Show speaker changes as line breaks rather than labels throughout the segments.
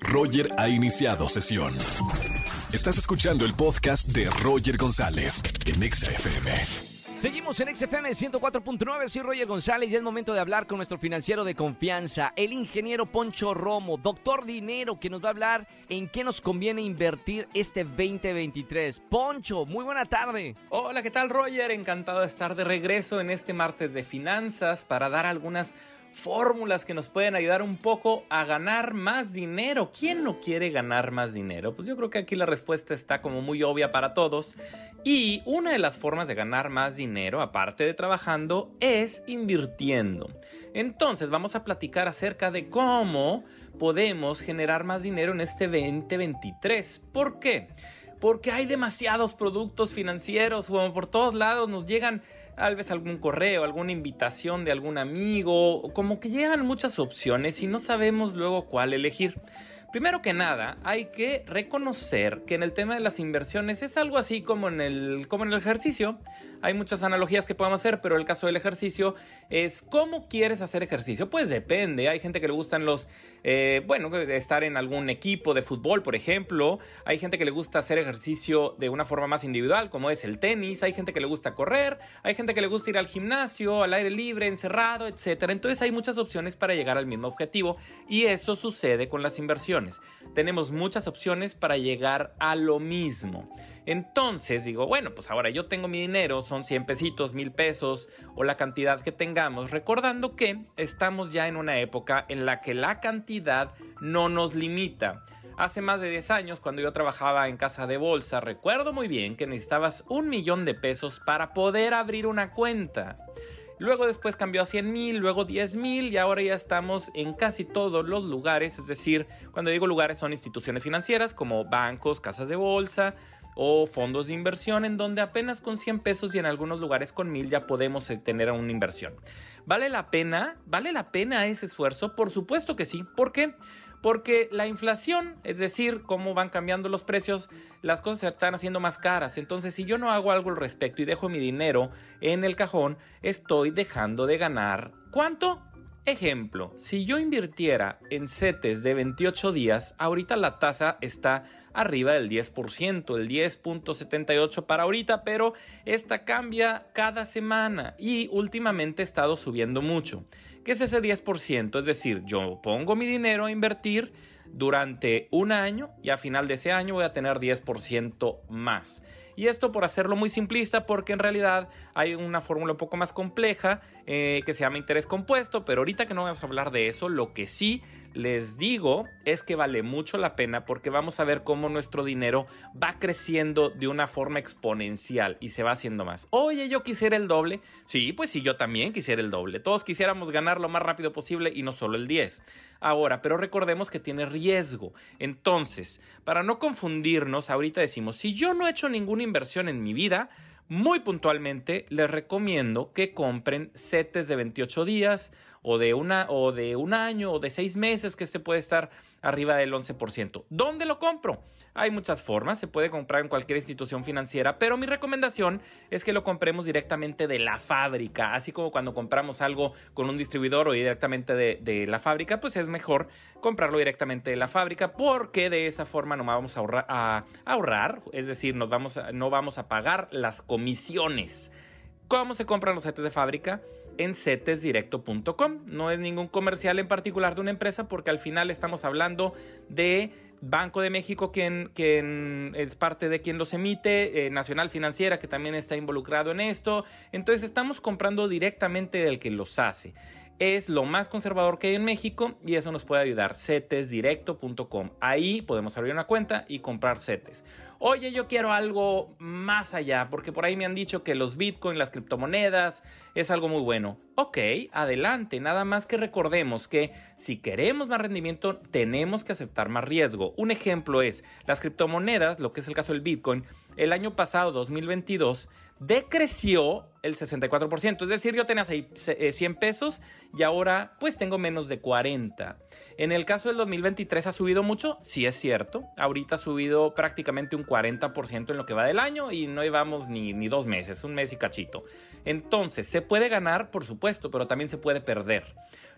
Roger ha iniciado sesión. Estás escuchando el podcast de Roger González en Exa FM.
Seguimos en XFM 104.9, soy Roger González y es momento de hablar con nuestro financiero de confianza, el ingeniero Poncho Romo, doctor dinero, que nos va a hablar en qué nos conviene invertir este 2023. Poncho, muy buena tarde.
Hola, ¿qué tal Roger? Encantado de estar de regreso en este martes de finanzas para dar algunas fórmulas que nos pueden ayudar un poco a ganar más dinero. ¿Quién no quiere ganar más dinero? Pues yo creo que aquí la respuesta está como muy obvia para todos. Y una de las formas de ganar más dinero, aparte de trabajando, es invirtiendo. Entonces vamos a platicar acerca de cómo podemos generar más dinero en este 2023. ¿Por qué? Porque hay demasiados productos financieros, como por todos lados nos llegan tal vez algún correo, alguna invitación de algún amigo, como que llegan muchas opciones y no sabemos luego cuál elegir. Primero que nada, hay que reconocer que en el tema de las inversiones es algo así como en el, como en el ejercicio. Hay muchas analogías que podemos hacer, pero el caso del ejercicio es cómo quieres hacer ejercicio. Pues depende. Hay gente que le gustan los, eh, bueno, estar en algún equipo de fútbol, por ejemplo. Hay gente que le gusta hacer ejercicio de una forma más individual, como es el tenis. Hay gente que le gusta correr. Hay gente que le gusta ir al gimnasio, al aire libre, encerrado, etc. Entonces hay muchas opciones para llegar al mismo objetivo y eso sucede con las inversiones. Tenemos muchas opciones para llegar a lo mismo. Entonces digo, bueno, pues ahora yo tengo mi dinero, son 100 pesitos, 1000 pesos o la cantidad que tengamos, recordando que estamos ya en una época en la que la cantidad no nos limita. Hace más de 10 años, cuando yo trabajaba en casa de bolsa, recuerdo muy bien que necesitabas un millón de pesos para poder abrir una cuenta. Luego después cambió a 100 mil, luego 10 mil y ahora ya estamos en casi todos los lugares. Es decir, cuando digo lugares son instituciones financieras como bancos, casas de bolsa o fondos de inversión en donde apenas con 100 pesos y en algunos lugares con mil ya podemos eh, tener una inversión. ¿Vale la pena? ¿Vale la pena ese esfuerzo? Por supuesto que sí. Porque la inflación, es decir, cómo van cambiando los precios, las cosas se están haciendo más caras. Entonces, si yo no hago algo al respecto y dejo mi dinero en el cajón, estoy dejando de ganar. ¿Cuánto? Ejemplo, si yo invirtiera en CETES de 28 días, ahorita la tasa está arriba del 10%, el 10.78 para ahorita, pero esta cambia cada semana y últimamente ha estado subiendo mucho. ¿Qué es ese 10%? Es decir, yo pongo mi dinero a invertir durante un año y a final de ese año voy a tener 10% más. Y esto por hacerlo muy simplista porque en realidad hay una fórmula un poco más compleja eh, que se llama interés compuesto, pero ahorita que no vamos a hablar de eso, lo que sí les digo es que vale mucho la pena porque vamos a ver cómo nuestro dinero va creciendo de una forma exponencial y se va haciendo más. Oye, yo quisiera el doble. Sí, pues sí, yo también quisiera el doble. Todos quisiéramos ganar lo más rápido posible y no solo el 10. Ahora, pero recordemos que tiene riesgo. Entonces, para no confundirnos, ahorita decimos, si yo no he hecho ninguna inversión en mi vida, muy puntualmente les recomiendo que compren setes de 28 días o de, una, o de un año o de seis meses que este puede estar arriba del 11%. ¿Dónde lo compro? Hay muchas formas, se puede comprar en cualquier institución financiera, pero mi recomendación es que lo compremos directamente de la fábrica, así como cuando compramos algo con un distribuidor o directamente de, la fábrica, pues es mejor comprarlo directamente de la fábrica porque de esa forma no vamos a ahorrar, es decir, nos vamos no vamos a pagar las comisiones. ¿Cómo se compran los setes de fábrica? En setesdirecto.com. No es ningún comercial en particular de una empresa porque al final estamos hablando de Banco de México, quien, quien es parte de quien los emite, eh, Nacional Financiera, que también está involucrado en esto. Entonces estamos comprando directamente del que los hace es lo más conservador que hay en México y eso nos puede ayudar. CETESdirecto.com. Ahí podemos abrir una cuenta y comprar CETES. Oye, yo quiero algo más allá, porque por ahí me han dicho que los bitcoins, las criptomonedas, es algo muy bueno. Ok, adelante, nada más que recordemos que si queremos más rendimiento, tenemos que aceptar más riesgo. Un ejemplo es las criptomonedas, lo que es el caso del bitcoin, el año pasado, 2022, decreció el 64%. Es decir, yo tenía 100 eh, pesos y ahora pues tengo menos de 40. En el caso del 2023 ha subido mucho, sí es cierto. Ahorita ha subido prácticamente un 40% en lo que va del año y no llevamos ni, ni dos meses, un mes y cachito. Entonces, se puede ganar, por supuesto, pero también se puede perder.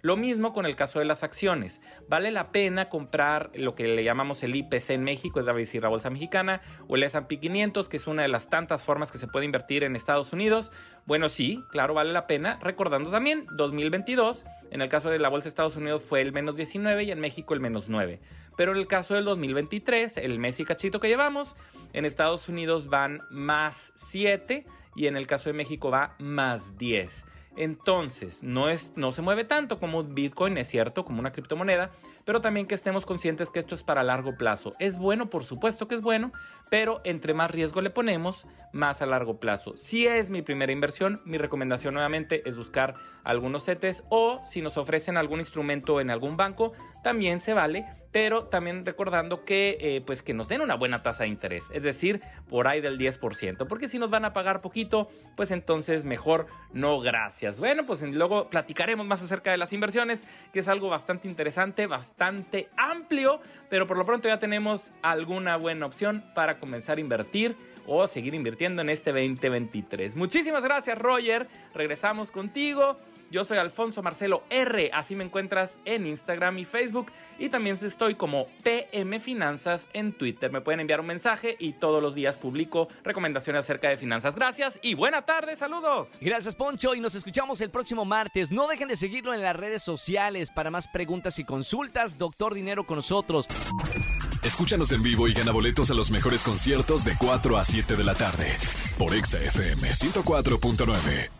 Lo mismo con el caso de las acciones. Vale la pena comprar lo que le llamamos el IPC en México, es decir, la bolsa mexicana, o el S&P 500, que es una de las tantas formas que se puede invertir en Estados Unidos. Bueno, sí, claro, vale la pena. Recordando también, 2022, en el caso de la bolsa de Estados Unidos fue el menos 19 y en México el menos 9. Pero en el caso del 2023, el mes y cachito que llevamos, en Estados Unidos van más 7 y en el caso de México va más 10. Entonces, no, es, no se mueve tanto como Bitcoin, es cierto, como una criptomoneda, pero también que estemos conscientes que esto es para largo plazo. Es bueno, por supuesto que es bueno, pero entre más riesgo le ponemos, más a largo plazo. Si es mi primera inversión, mi recomendación nuevamente es buscar algunos CETES o si nos ofrecen algún instrumento en algún banco, también se vale, pero también recordando que eh, pues que nos den una buena tasa de interés, es decir, por ahí del 10%, porque si nos van a pagar poquito, pues entonces mejor no gracias. Bueno, pues luego platicaremos más acerca de las inversiones, que es algo bastante interesante, bastante amplio, pero por lo pronto ya tenemos alguna buena opción para comenzar a invertir o seguir invirtiendo en este 2023. Muchísimas gracias, Roger. Regresamos contigo. Yo soy Alfonso Marcelo R, así me encuentras en Instagram y Facebook y también estoy como PM Finanzas en Twitter. Me pueden enviar un mensaje y todos los días publico recomendaciones acerca de finanzas. Gracias y buena tarde, saludos.
Gracias Poncho y nos escuchamos el próximo martes. No dejen de seguirlo en las redes sociales para más preguntas y consultas. Doctor Dinero con nosotros.
Escúchanos en vivo y gana boletos a los mejores conciertos de 4 a 7 de la tarde por Exa FM 104.9.